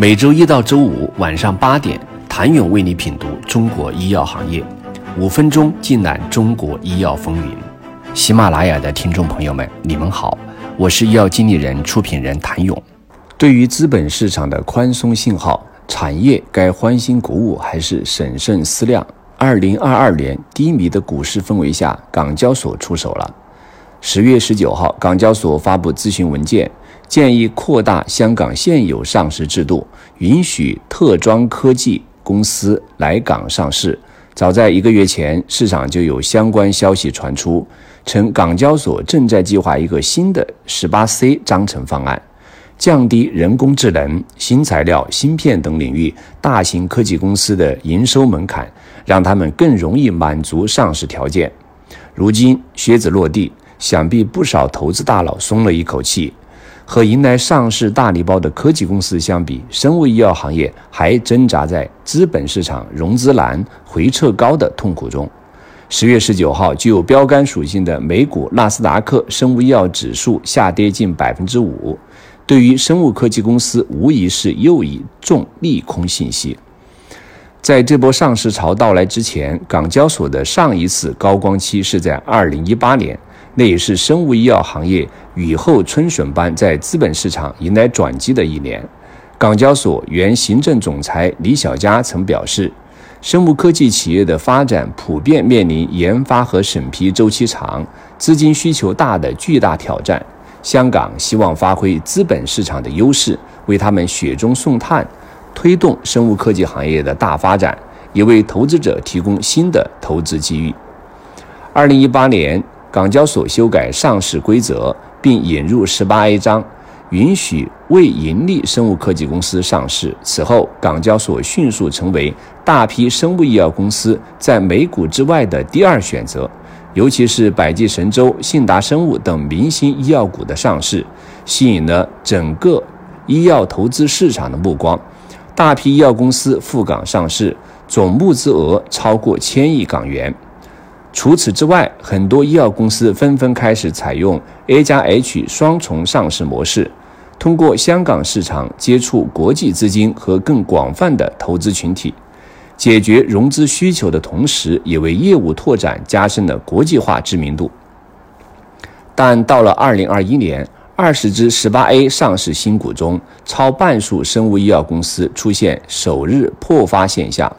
每周一到周五晚上八点，谭勇为你品读中国医药行业，五分钟尽览中国医药风云。喜马拉雅的听众朋友们，你们好，我是医药经理人、出品人谭勇。对于资本市场的宽松信号，产业该欢欣鼓舞还是审慎思量？二零二二年低迷的股市氛围下，港交所出手了。十月十九号，港交所发布咨询文件。建议扩大香港现有上市制度，允许特装科技公司来港上市。早在一个月前，市场就有相关消息传出，称港交所正在计划一个新的十八 C 章程方案，降低人工智能、新材料、芯片等领域大型科技公司的营收门槛，让他们更容易满足上市条件。如今靴子落地，想必不少投资大佬松了一口气。和迎来上市大礼包的科技公司相比，生物医药行业还挣扎在资本市场融资难、回撤高的痛苦中。十月十九号，具有标杆属性的美股纳斯达克生物医药指数下跌近百分之五，对于生物科技公司无疑是又一重利空信息。在这波上市潮到来之前，港交所的上一次高光期是在二零一八年。那也是生物医药行业雨后春笋般在资本市场迎来转机的一年。港交所原行政总裁李小加曾表示，生物科技企业的发展普遍面临研发和审批周期长、资金需求大的巨大挑战。香港希望发挥资本市场的优势，为他们雪中送炭，推动生物科技行业的大发展，也为投资者提供新的投资机遇。二零一八年。港交所修改上市规则，并引入十八 A 章，允许未盈利生物科技公司上市。此后，港交所迅速成为大批生物医药公司在美股之外的第二选择。尤其是百济神州、信达生物等明星医药股的上市，吸引了整个医药投资市场的目光。大批医药公司赴港上市，总募资额超过千亿港元。除此之外，很多医药公司纷纷开始采用 A 加 H 双重上市模式，通过香港市场接触国际资金和更广泛的投资群体，解决融资需求的同时，也为业务拓展加深了国际化知名度。但到了2021年，二十只 18A 上市新股中，超半数生物医药公司出现首日破发现象，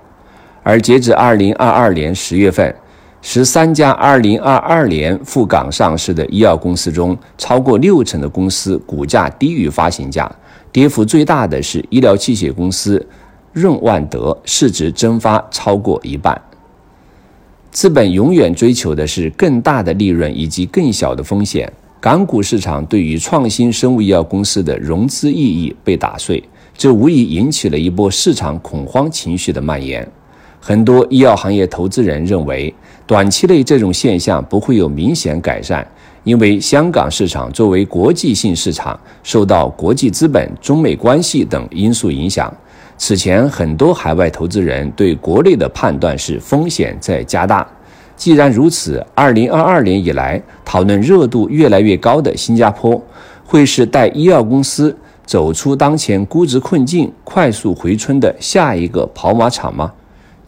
而截至2022年10月份。十三家二零二二年赴港上市的医药公司中，超过六成的公司股价低于发行价，跌幅最大的是医疗器械公司润万德，市值蒸发超过一半。资本永远追求的是更大的利润以及更小的风险，港股市场对于创新生物医药公司的融资意义被打碎，这无疑引起了一波市场恐慌情绪的蔓延。很多医药行业投资人认为，短期内这种现象不会有明显改善，因为香港市场作为国际性市场，受到国际资本、中美关系等因素影响。此前，很多海外投资人对国内的判断是风险在加大。既然如此，二零二二年以来讨论热度越来越高的新加坡，会是带医药公司走出当前估值困境、快速回春的下一个跑马场吗？